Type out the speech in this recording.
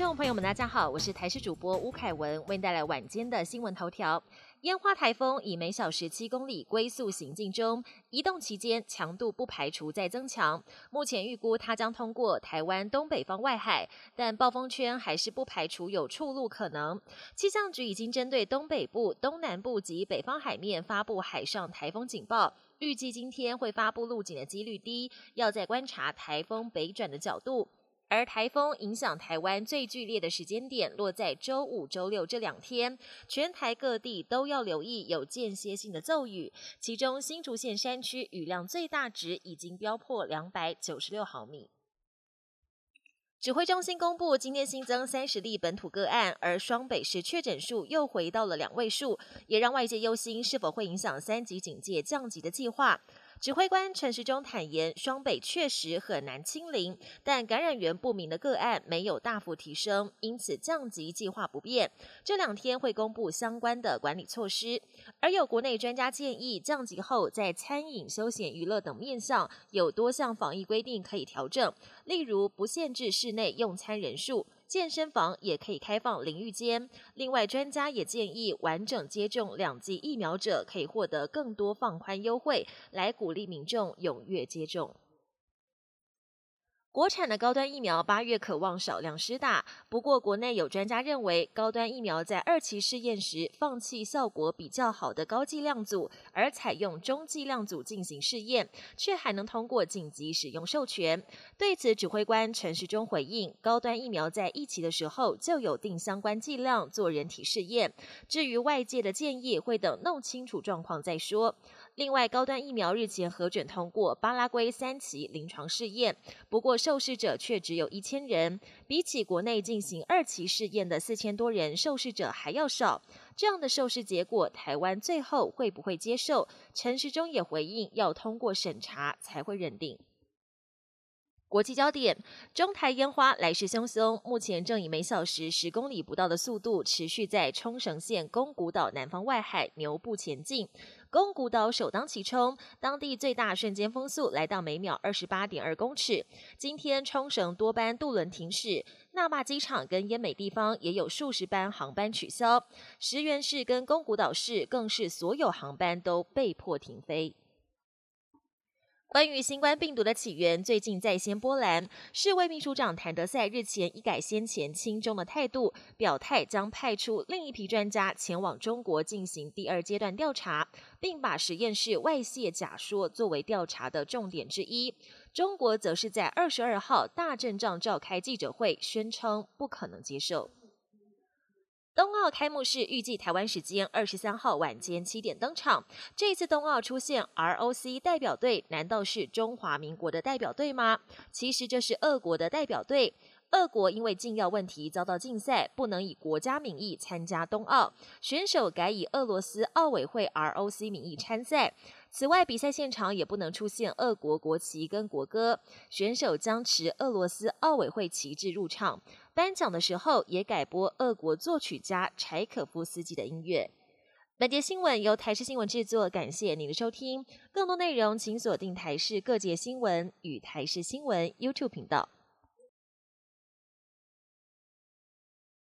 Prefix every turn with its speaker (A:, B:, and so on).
A: 众朋友们，大家好，我是台视主播吴凯文，为您带来晚间的新闻头条。烟花台风以每小时七公里龟速行进中，移动期间强度不排除再增强。目前预估它将通过台湾东北方外海，但暴风圈还是不排除有触路可能。气象局已经针对东北部、东南部及北方海面发布海上台风警报，预计今天会发布路警的几率低，要再观察台风北转的角度。而台风影响台湾最剧烈的时间点落在周五、周六这两天，全台各地都要留意有间歇性的骤雨，其中新竹县山区雨量最大值已经飙破两百九十六毫米。指挥中心公布，今天新增三十例本土个案，而双北市确诊数又回到了两位数，也让外界忧心是否会影响三级警戒降级的计划。指挥官陈时中坦言，双北确实很难清零，但感染源不明的个案没有大幅提升，因此降级计划不变。这两天会公布相关的管理措施。而有国内专家建议，降级后在餐饮、休闲、娱乐等面向有多项防疫规定可以调整，例如不限制室内用餐人数。健身房也可以开放淋浴间。另外，专家也建议，完整接种两剂疫苗者可以获得更多放宽优惠，来鼓励民众踊跃接种。国产的高端疫苗八月渴望少量施打，不过国内有专家认为，高端疫苗在二期试验时放弃效果比较好的高剂量组，而采用中剂量组进行试验，却还能通过紧急使用授权。对此，指挥官陈时中回应，高端疫苗在一期的时候就有定相关剂量做人体试验，至于外界的建议，会等弄清楚状况再说。另外，高端疫苗日前核准通过巴拉圭三期临床试验，不过受试者却只有一千人，比起国内进行二期试验的四千多人受试者还要少。这样的受试结果，台湾最后会不会接受？陈时中也回应，要通过审查才会认定。国际焦点：中台烟花来势汹汹，目前正以每小时十公里不到的速度，持续在冲绳县宫古岛南方外海牛步前进。宫古岛首当其冲，当地最大瞬间风速来到每秒二十八点二公尺。今天冲绳多班渡轮停驶，那霸机场跟奄美地方也有数十班航班取消，石垣市跟宫古岛市更是所有航班都被迫停飞。关于新冠病毒的起源，最近再掀波澜。世卫秘书长谭德赛日前一改先前轻中的态度，表态将派出另一批专家前往中国进行第二阶段调查，并把实验室外泄假说作为调查的重点之一。中国则是在二十二号大阵仗召开记者会，宣称不可能接受。冬奥开幕式预计台湾时间二十三号晚间七点登场。这次冬奥出现 ROC 代表队，难道是中华民国的代表队吗？其实这是俄国的代表队。俄国因为禁药问题遭到禁赛，不能以国家名义参加冬奥，选手改以俄罗斯奥委会 ROC 名义参赛。此外，比赛现场也不能出现俄国国旗跟国歌，选手将持俄罗斯奥委会旗帜入场。颁奖的时候也改播俄国作曲家柴可夫斯基的音乐。本节新闻由台视新闻制作，感谢您的收听。更多内容请锁定台视各界新闻与台视新闻 YouTube 频道。